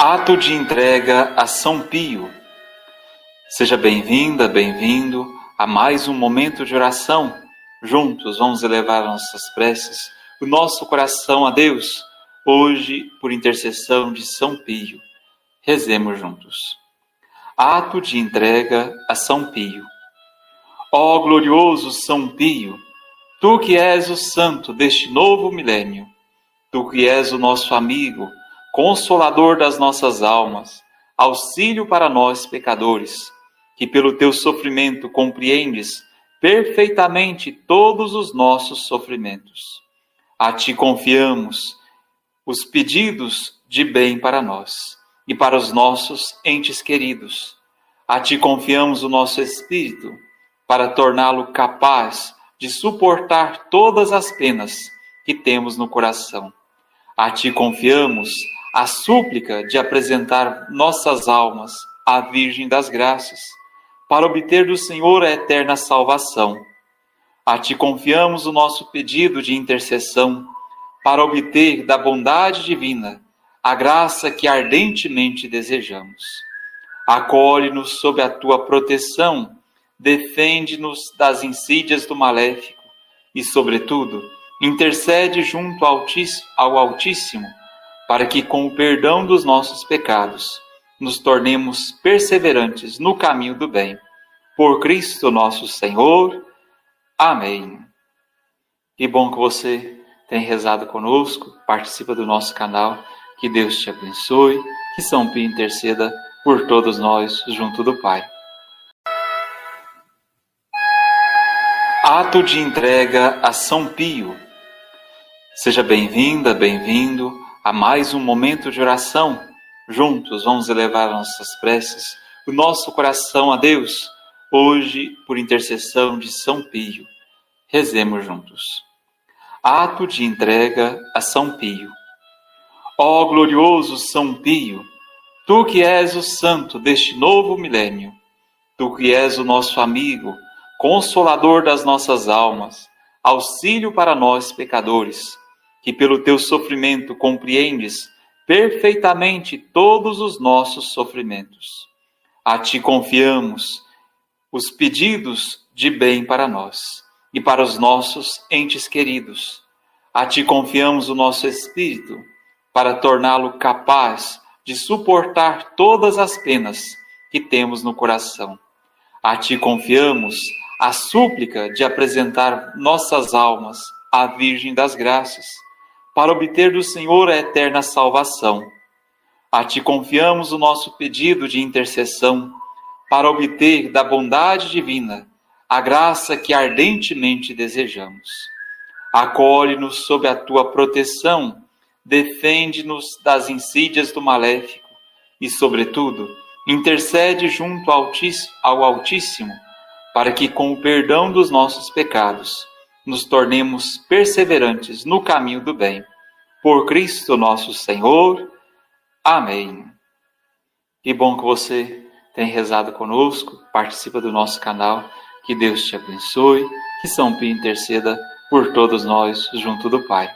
Ato de entrega a São Pio. Seja bem-vinda, bem-vindo a mais um momento de oração. Juntos vamos elevar nossas preces, o nosso coração a Deus, hoje por intercessão de São Pio. Rezemos juntos. Ato de entrega a São Pio. Ó glorioso São Pio, tu que és o santo deste novo milênio, tu que és o nosso amigo, Consolador das nossas almas, auxílio para nós pecadores, que pelo teu sofrimento compreendes perfeitamente todos os nossos sofrimentos. A ti confiamos os pedidos de bem para nós e para os nossos entes queridos. A ti confiamos o nosso espírito para torná-lo capaz de suportar todas as penas que temos no coração. A ti confiamos a súplica de apresentar nossas almas à Virgem das Graças, para obter do Senhor a eterna salvação. A ti confiamos o nosso pedido de intercessão, para obter da bondade divina a graça que ardentemente desejamos. Acolhe-nos sob a tua proteção, defende-nos das insídias do maléfico e, sobretudo, intercede junto ao Altíssimo para que, com o perdão dos nossos pecados, nos tornemos perseverantes no caminho do bem. Por Cristo nosso Senhor. Amém. Que bom que você tem rezado conosco, participa do nosso canal. Que Deus te abençoe, que São Pio interceda por todos nós junto do Pai. Ato de entrega a São Pio. Seja bem-vinda, bem-vindo a mais um momento de oração. Juntos vamos elevar nossas preces, o nosso coração a Deus, hoje por intercessão de São Pio. Rezemos juntos. Ato de entrega a São Pio. Ó glorioso São Pio, tu que és o santo deste novo milênio, tu que és o nosso amigo, consolador das nossas almas, auxílio para nós pecadores, que pelo teu sofrimento compreendes perfeitamente todos os nossos sofrimentos. A ti confiamos os pedidos de bem para nós e para os nossos entes queridos. A ti confiamos o nosso espírito para torná-lo capaz de suportar todas as penas que temos no coração. A ti confiamos a súplica de apresentar nossas almas à Virgem das Graças para obter do Senhor a eterna salvação. A ti confiamos o nosso pedido de intercessão, para obter da bondade divina a graça que ardentemente desejamos. Acolhe-nos sob a tua proteção, defende-nos das insídias do maléfico e, sobretudo, intercede junto ao Altíssimo, para que, com o perdão dos nossos pecados, nos tornemos perseverantes no caminho do bem. Por Cristo nosso Senhor. Amém. Que bom que você tem rezado conosco, participa do nosso canal. Que Deus te abençoe, que São Pio interceda por todos nós junto do Pai.